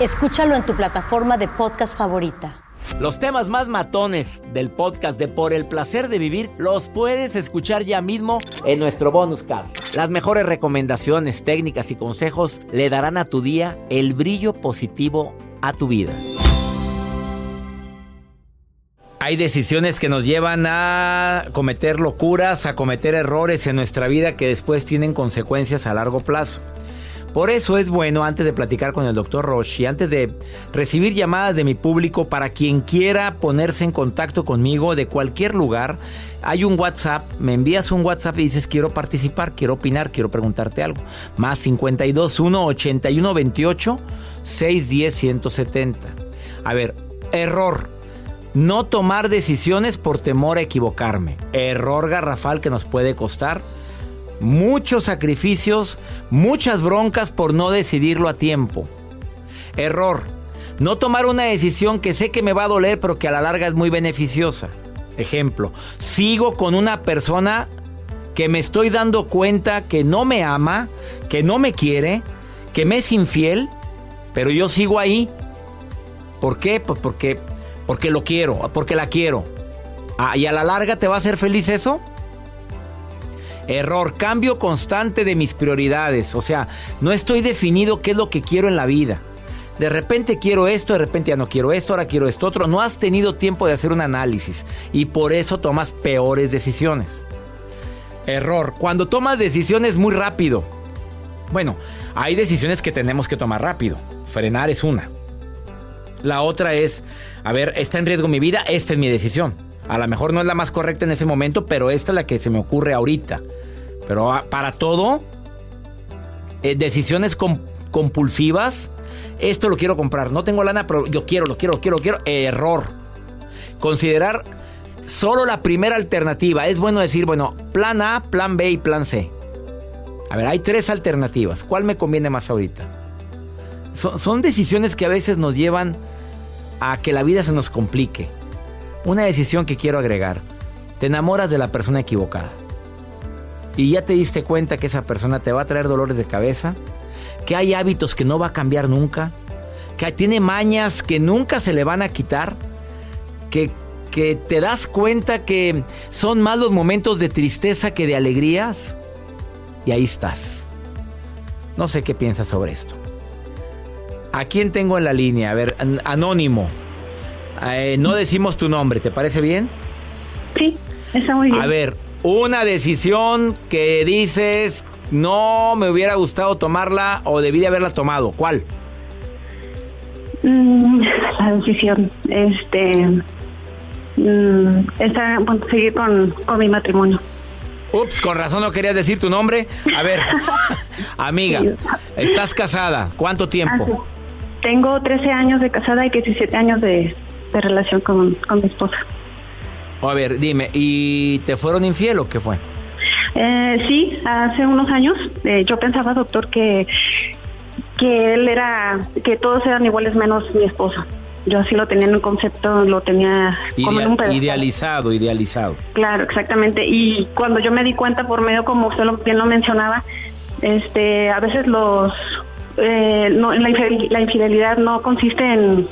Escúchalo en tu plataforma de podcast favorita. Los temas más matones del podcast de Por el placer de vivir los puedes escuchar ya mismo en nuestro bonus cast. Las mejores recomendaciones, técnicas y consejos le darán a tu día el brillo positivo a tu vida. Hay decisiones que nos llevan a cometer locuras, a cometer errores en nuestra vida que después tienen consecuencias a largo plazo. Por eso es bueno, antes de platicar con el doctor Roche y antes de recibir llamadas de mi público, para quien quiera ponerse en contacto conmigo de cualquier lugar, hay un WhatsApp, me envías un WhatsApp y dices quiero participar, quiero opinar, quiero preguntarte algo. Más 52 1 81 28 610 170. A ver, error. No tomar decisiones por temor a equivocarme. Error garrafal que nos puede costar muchos sacrificios, muchas broncas por no decidirlo a tiempo. Error. No tomar una decisión que sé que me va a doler pero que a la larga es muy beneficiosa. Ejemplo, sigo con una persona que me estoy dando cuenta que no me ama, que no me quiere, que me es infiel, pero yo sigo ahí. ¿Por qué? Pues porque, porque lo quiero, porque la quiero. Ah, ¿Y a la larga te va a hacer feliz eso? Error, cambio constante de mis prioridades. O sea, no estoy definido qué es lo que quiero en la vida. De repente quiero esto, de repente ya no quiero esto, ahora quiero esto otro. No has tenido tiempo de hacer un análisis y por eso tomas peores decisiones. Error, cuando tomas decisiones muy rápido. Bueno, hay decisiones que tenemos que tomar rápido. Frenar es una. La otra es, a ver, está en riesgo mi vida, esta es mi decisión. A lo mejor no es la más correcta en ese momento, pero esta es la que se me ocurre ahorita. Pero ah, para todo, eh, decisiones compulsivas, esto lo quiero comprar, no tengo lana, pero yo quiero, lo quiero, lo quiero, lo quiero. Error. Considerar solo la primera alternativa. Es bueno decir, bueno, plan A, plan B y plan C. A ver, hay tres alternativas. ¿Cuál me conviene más ahorita? son decisiones que a veces nos llevan a que la vida se nos complique. Una decisión que quiero agregar. Te enamoras de la persona equivocada y ya te diste cuenta que esa persona te va a traer dolores de cabeza, que hay hábitos que no va a cambiar nunca, que tiene mañas que nunca se le van a quitar, que, que te das cuenta que son más los momentos de tristeza que de alegrías, y ahí estás. No sé qué piensas sobre esto. ¿A quién tengo en la línea? A ver, anónimo. Eh, no decimos tu nombre, ¿te parece bien? Sí, está muy bien. A ver, una decisión que dices, no me hubiera gustado tomarla o debí de haberla tomado. ¿Cuál? Mm, la decisión, este, mm, seguir con, mi matrimonio. Ups, con razón no querías decir tu nombre. A ver, amiga, estás casada. ¿Cuánto tiempo? Ah, Tengo 13 años de casada y 17 años de, relación con mi esposa. A ver, dime, ¿y te fueron infiel o qué fue? Eh, sí, hace unos años eh, yo pensaba, doctor, que, que él era, que todos eran iguales menos mi esposa. yo así lo tenía en un concepto, lo tenía como en un pedestal. Idealizado, idealizado. Claro, exactamente. Y cuando yo me di cuenta por medio, como usted lo, bien lo mencionaba, este, a veces los, eh, no, la, la infidelidad no consiste en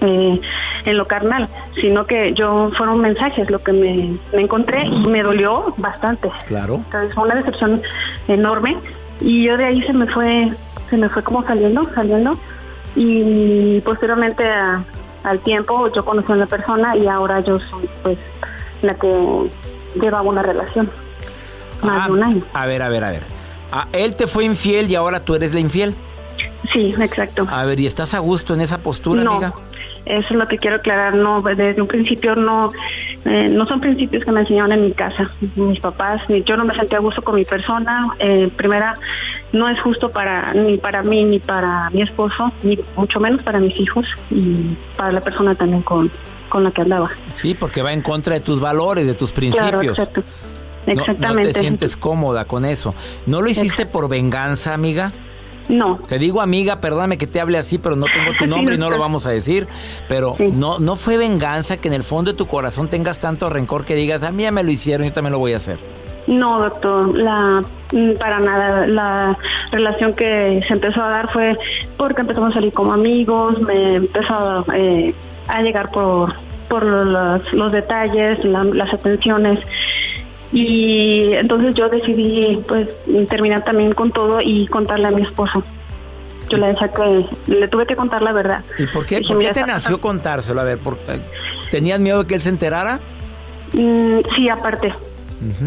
eh, en lo carnal, sino que yo fueron mensajes lo que me, encontré y me dolió bastante. Claro. Entonces fue una decepción enorme y yo de ahí se me fue, se me fue como saliendo, saliendo y posteriormente al tiempo yo conocí a una persona y ahora yo soy pues la que llevaba una relación más ah, de un año. A ver, a ver, a ver. Ah, él te fue infiel y ahora tú eres la infiel. Sí, exacto. A ver, ¿y estás a gusto en esa postura, no, amiga? Eso es lo que quiero aclarar. No, desde un principio no, eh, no son principios que me enseñaron en mi casa. Mis papás, yo no me sentía a gusto con mi persona. Eh, primera, no es justo para ni para mí ni para mi esposo, ni mucho menos para mis hijos y para la persona también con, con la que andaba. Sí, porque va en contra de tus valores, de tus principios. exacto. Exactamente. No, te sientes cómoda con eso. ¿No lo hiciste por venganza, amiga? No. Te digo amiga, perdóname que te hable así, pero no tengo tu nombre y no lo vamos a decir. Pero no, no fue venganza que en el fondo de tu corazón tengas tanto rencor que digas, a mí ya me lo hicieron, yo también lo voy a hacer. No, doctor, la, mm, para nada. La relación que se empezó a dar fue porque empezamos a salir como amigos, me empezó eh, a llegar por, por los, los detalles, las atenciones y entonces yo decidí pues terminar también con todo y contarle a mi esposo. Yo le decía que le tuve que contar la verdad. ¿Y por qué, ¿por qué te nació contárselo? A ver, eh, ¿tenías miedo de que él se enterara? Mm, sí, aparte.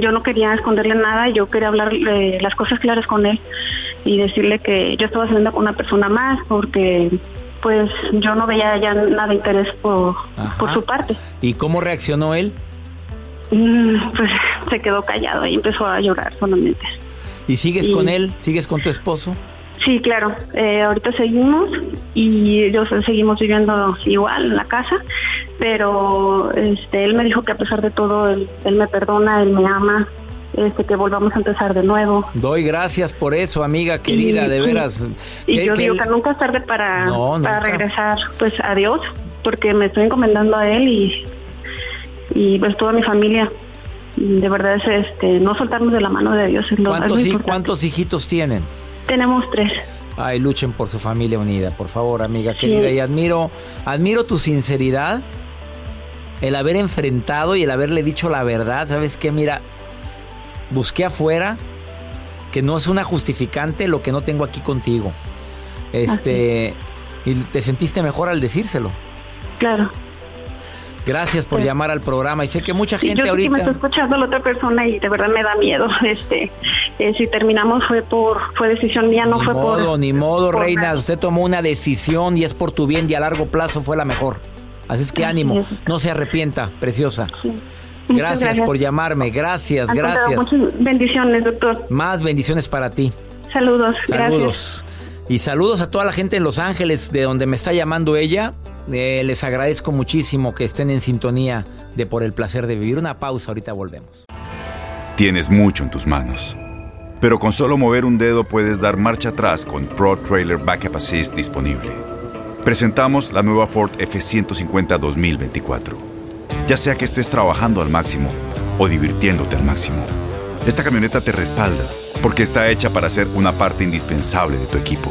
Yo no quería esconderle nada, yo quería hablar las cosas claras con él y decirle que yo estaba saliendo con una persona más porque pues yo no veía ya nada de interés por, por su parte. ¿Y cómo reaccionó él? Mm, pues se quedó callado y empezó a llorar solamente. ¿Y sigues con él? ¿Sigues con tu esposo? Sí, claro. Eh, ahorita seguimos y ellos seguimos viviendo igual en la casa, pero este, él me dijo que a pesar de todo, él, me perdona, él me ama, este, que volvamos a empezar de nuevo. Doy gracias por eso, amiga querida, de veras. Y yo digo que nunca es tarde para, para regresar pues a Dios, porque me estoy encomendando a Él y y pues toda mi familia. De verdad es este no soltarnos de la mano de Dios. Es lo, ¿Cuántos, ¿Cuántos hijitos tienen? Tenemos tres. Ay, luchen por su familia unida, por favor, amiga querida. Y admiro, admiro tu sinceridad, el haber enfrentado y el haberle dicho la verdad. ¿Sabes qué? Mira, busqué afuera que no es una justificante lo que no tengo aquí contigo. Este, y te sentiste mejor al decírselo. Claro. Gracias por llamar al programa y sé que mucha gente yo ahorita. Que me está escuchando la otra persona y de verdad me da miedo. Este, eh, si terminamos fue por fue decisión mía, no fue por. Ni modo, reina. Usted tomó una decisión y es por tu bien y a largo plazo fue la mejor. Así es que ánimo, no se arrepienta, preciosa. Gracias, por llamarme, gracias, gracias. Muchas bendiciones, doctor. Más bendiciones para ti. Saludos. Saludos. Y saludos a toda la gente en Los Ángeles, de donde me está llamando ella. Eh, les agradezco muchísimo que estén en sintonía de Por el placer de vivir. Una pausa, ahorita volvemos. Tienes mucho en tus manos, pero con solo mover un dedo puedes dar marcha atrás con Pro Trailer Backup Assist disponible. Presentamos la nueva Ford F150 2024. Ya sea que estés trabajando al máximo o divirtiéndote al máximo, esta camioneta te respalda porque está hecha para ser una parte indispensable de tu equipo.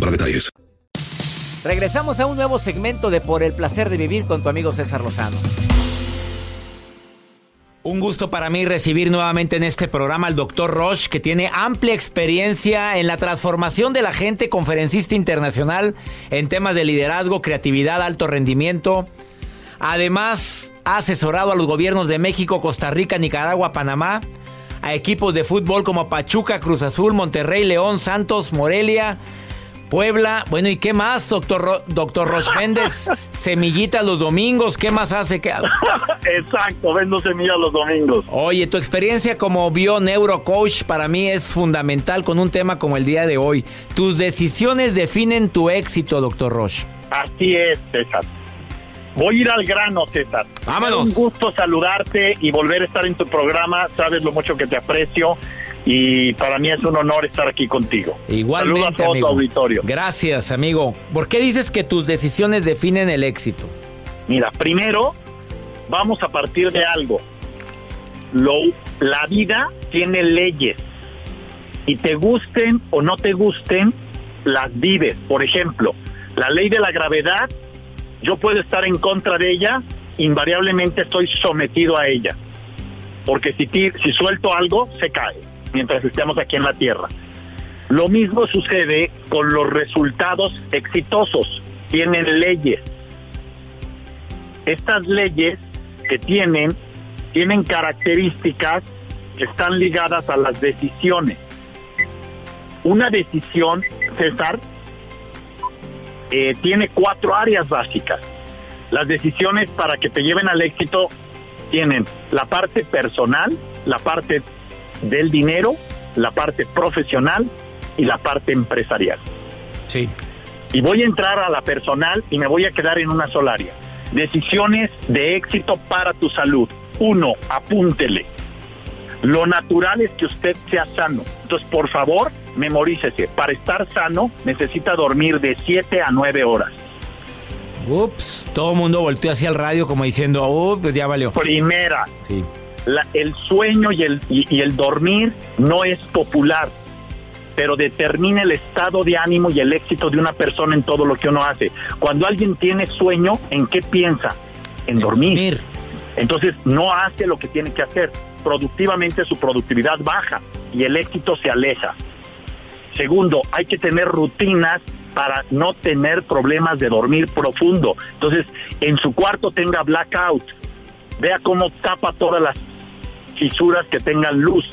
para detalles. Regresamos a un nuevo segmento de Por el placer de vivir con tu amigo César Lozano. Un gusto para mí recibir nuevamente en este programa al doctor Roche, que tiene amplia experiencia en la transformación de la gente, conferencista internacional en temas de liderazgo, creatividad, alto rendimiento. Además, ha asesorado a los gobiernos de México, Costa Rica, Nicaragua, Panamá a equipos de fútbol como Pachuca, Cruz Azul, Monterrey, León, Santos, Morelia. Puebla, bueno, ¿y qué más, doctor, doctor Roche Méndez? Semillita los domingos, ¿qué más hace? que Exacto, vendo semillas los domingos. Oye, tu experiencia como bio neurocoach para mí es fundamental con un tema como el día de hoy. Tus decisiones definen tu éxito, doctor Roche. Así es, César. Voy a ir al grano, César. Vámonos. Un gusto saludarte y volver a estar en tu programa. Sabes lo mucho que te aprecio y para mí es un honor estar aquí contigo. Igualmente, Saludos a todo amigo. tu auditorio. Gracias, amigo. ¿Por qué dices que tus decisiones definen el éxito? Mira, primero vamos a partir de algo. Lo, la vida tiene leyes y te gusten o no te gusten, las vives. Por ejemplo, la ley de la gravedad, yo puedo estar en contra de ella, invariablemente estoy sometido a ella. Porque si, si suelto algo, se cae mientras estemos aquí en la Tierra. Lo mismo sucede con los resultados exitosos. Tienen leyes. Estas leyes que tienen, tienen características que están ligadas a las decisiones. Una decisión, César, eh, tiene cuatro áreas básicas. Las decisiones para que te lleven al éxito tienen la parte personal, la parte del dinero, la parte profesional y la parte empresarial. Sí. Y voy a entrar a la personal y me voy a quedar en una sola área. Decisiones de éxito para tu salud. Uno, apúntele. Lo natural es que usted sea sano. Entonces, por favor, memorícese. Para estar sano, necesita dormir de 7 a 9 horas. Ups, todo el mundo volteó hacia el radio como diciendo, ups, pues ya valió. Primera, Sí. La- el sueño y el, y, y el dormir no es popular, pero determina el estado de ánimo y el éxito de una persona en todo lo que uno hace. Cuando alguien tiene sueño, ¿en qué piensa? En dormir. Entonces no hace lo que tiene que hacer. Productivamente su productividad baja y el éxito se aleja. Segundo, hay que tener rutinas para no tener problemas de dormir profundo. Entonces, en su cuarto tenga blackout. Vea cómo tapa todas las fisuras que tengan luz.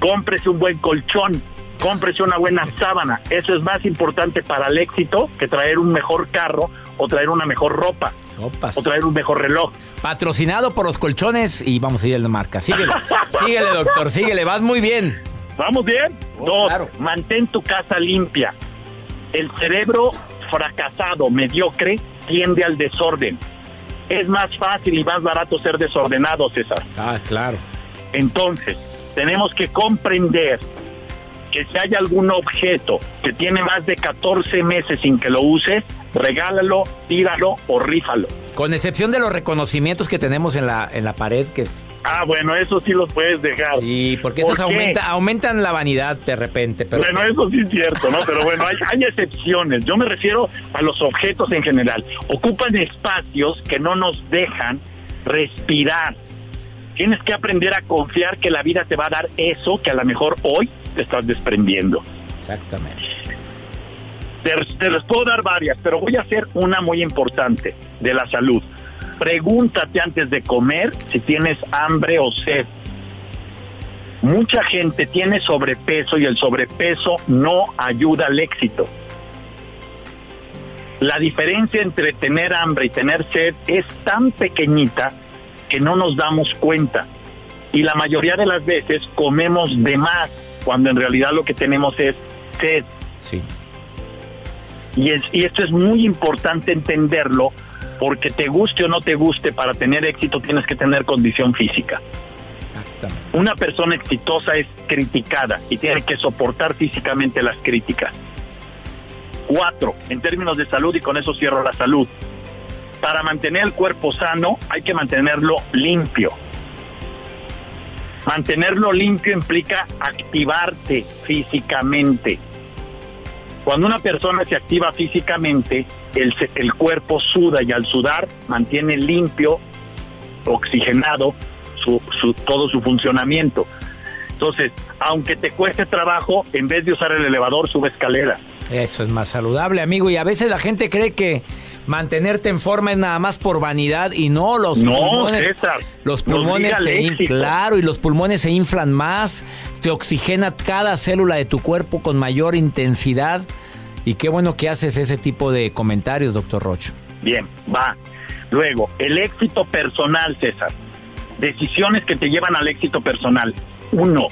Cómprese un buen colchón, cómprese una buena sábana. Eso es más importante para el éxito que traer un mejor carro o traer una mejor ropa Sopas. o traer un mejor reloj. Patrocinado por los colchones y vamos a ir a la marca. Síguele, síguele, doctor, síguele, vas muy bien. ¿Vamos bien? Oh, Dos, claro. mantén tu casa limpia. El cerebro fracasado, mediocre, tiende al desorden. Es más fácil y más barato ser desordenado, César. Ah, claro. Entonces, tenemos que comprender que si hay algún objeto que tiene más de 14 meses sin que lo uses, regálalo, tíralo o rífalo. Con excepción de los reconocimientos que tenemos en la, en la pared, que es- Ah, bueno, eso sí los puedes dejar. sí, porque ¿Por esos aumenta, aumentan la vanidad de repente. Pero Bueno, eso sí es cierto, ¿no? Pero bueno, hay, hay excepciones. Yo me refiero a los objetos en general. Ocupan espacios que no nos dejan respirar. Tienes que aprender a confiar que la vida te va a dar eso que a lo mejor hoy te estás desprendiendo. Exactamente. Te, te les puedo dar varias, pero voy a hacer una muy importante de la salud. Pregúntate antes de comer si tienes hambre o sed. Mucha gente tiene sobrepeso y el sobrepeso no ayuda al éxito. La diferencia entre tener hambre y tener sed es tan pequeñita que no nos damos cuenta. Y la mayoría de las veces comemos de más cuando en realidad lo que tenemos es sed. Sí. Y, es- y esto es muy importante entenderlo porque te guste o no te guste, para tener éxito tienes que tener condición física. Una persona exitosa es criticada y tiene que soportar físicamente las críticas. Cuatro, en términos de salud, y con eso cierro la salud. Para mantener el cuerpo sano hay que mantenerlo limpio. Mantenerlo limpio implica activarte físicamente. Cuando una persona se activa físicamente, el, el cuerpo suda y al sudar mantiene limpio, oxigenado su, su- todo su funcionamiento. Entonces, aunque te cueste trabajo, en vez de usar el elevador, sube escaleras. Eso es más saludable, amigo. Y a veces la gente cree que mantenerte en forma es nada más por vanidad y no los No, pulmones. César, los pulmones se in- éxito. claro y los pulmones se inflan más, te oxigena cada célula de tu cuerpo con mayor intensidad. Y qué bueno que haces ese tipo de comentarios, doctor Rocho. Bien, va. Luego, el éxito personal, César. Decisiones que te llevan al éxito personal. Uno,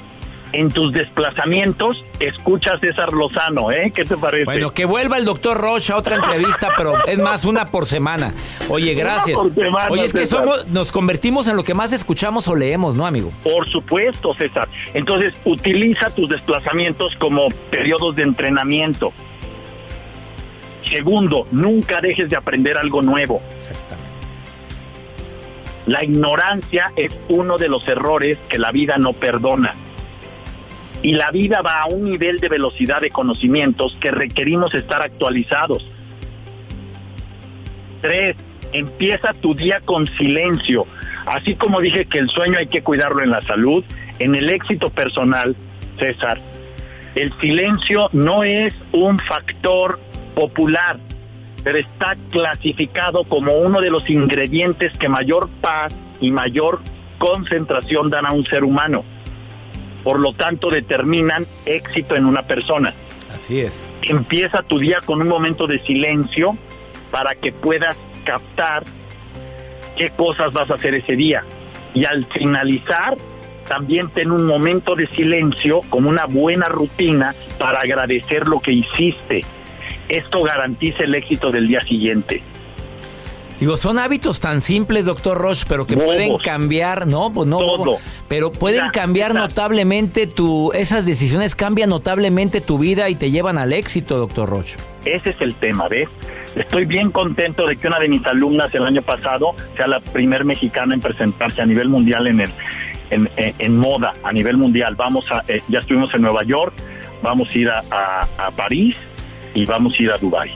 en tus desplazamientos, escucha a César Lozano, ¿eh? ¿Qué te parece? Bueno, que vuelva el doctor Rocha a otra entrevista, pero es más, una por semana. Oye, gracias. por semana, Oye, es que somos, nos convertimos en lo que más escuchamos o leemos, ¿no, amigo? Por supuesto, César. Entonces, utiliza tus desplazamientos como periodos de entrenamiento. Segundo, nunca dejes de aprender algo nuevo. Exactamente. La ignorancia es uno de los errores que la vida no perdona. Y la vida va a un nivel de velocidad de conocimientos que requerimos estar actualizados. Tres, empieza tu día con silencio. Así como dije que el sueño hay que cuidarlo en la salud, en el éxito personal, César, el silencio no es un factor popular, pero está clasificado como uno de los ingredientes que mayor paz y mayor concentración dan a un ser humano. Por lo tanto, determinan éxito en una persona. Así es. Empieza tu día con un momento de silencio para que puedas captar qué cosas vas a hacer ese día. Y al finalizar, también ten un momento de silencio como una buena rutina para agradecer lo que hiciste. Esto garantiza el éxito del día siguiente. Digo, son hábitos tan simples, doctor Roche, pero que Bobos. pueden cambiar, no, pues no, bobo, pero pueden Ya, cambiar ya. notablemente tu, esas decisiones cambian notablemente tu vida y te llevan al éxito, doctor Roche. Ese es el tema, ¿ves? Estoy bien contento de que una de mis alumnas el año pasado sea la primer mexicana en presentarse a nivel mundial en el en, en- en moda a nivel mundial. Vamos a eh, ya estuvimos en Nueva York, vamos a ir a, a- a París y vamos a ir a Dubai.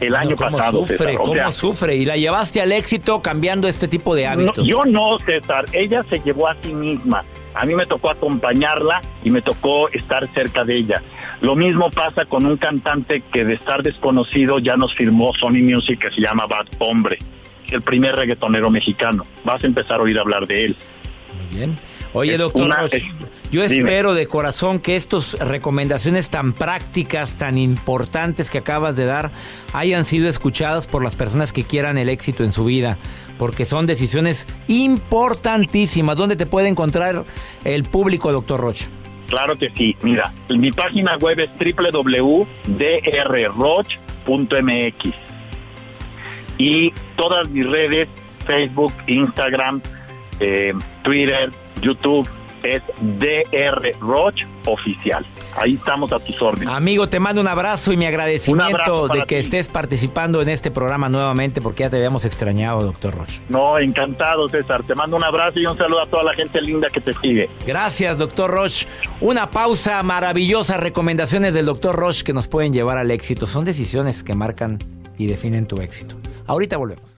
El año ¿Cómo pasado, sufre, César. Cómo sea, sufre y la llevaste al éxito cambiando este tipo de no, hábitos. yo no, César. Ella se llevó a sí misma. A mí me tocó acompañarla y me tocó estar cerca de ella. Lo mismo pasa con un cantante que de estar desconocido ya nos firmó Sony Music que se llama Bad Hombre, el primer reggaetonero mexicano. Vas a empezar a oír hablar de él. Muy bien. Oye, Es doctor una- es- yo dime. espero de corazón que estas recomendaciones tan prácticas, tan importantes que acabas de dar, hayan sido escuchadas por las personas que quieran el éxito en su vida, porque son decisiones importantísimas. ¿Dónde te puede encontrar el público, doctor Roche? Claro que sí. Mira, mi página web es www.drroch.mx y todas mis redes, Facebook, Instagram, eh, Twitter, YouTube, es DR Roch Oficial. Ahí estamos a tus órdenes. Amigo, te mando un abrazo y mi agradecimiento de que ti. estés participando en este programa nuevamente, porque ya te habíamos extrañado, doctor Roche. No, encantado, César. Te mando un abrazo y un saludo a toda la gente linda que te sigue. Gracias, doctor Roche. Una pausa, maravillosas recomendaciones del doctor Roche que nos pueden llevar al éxito. Son decisiones que marcan y definen tu éxito. Ahorita volvemos.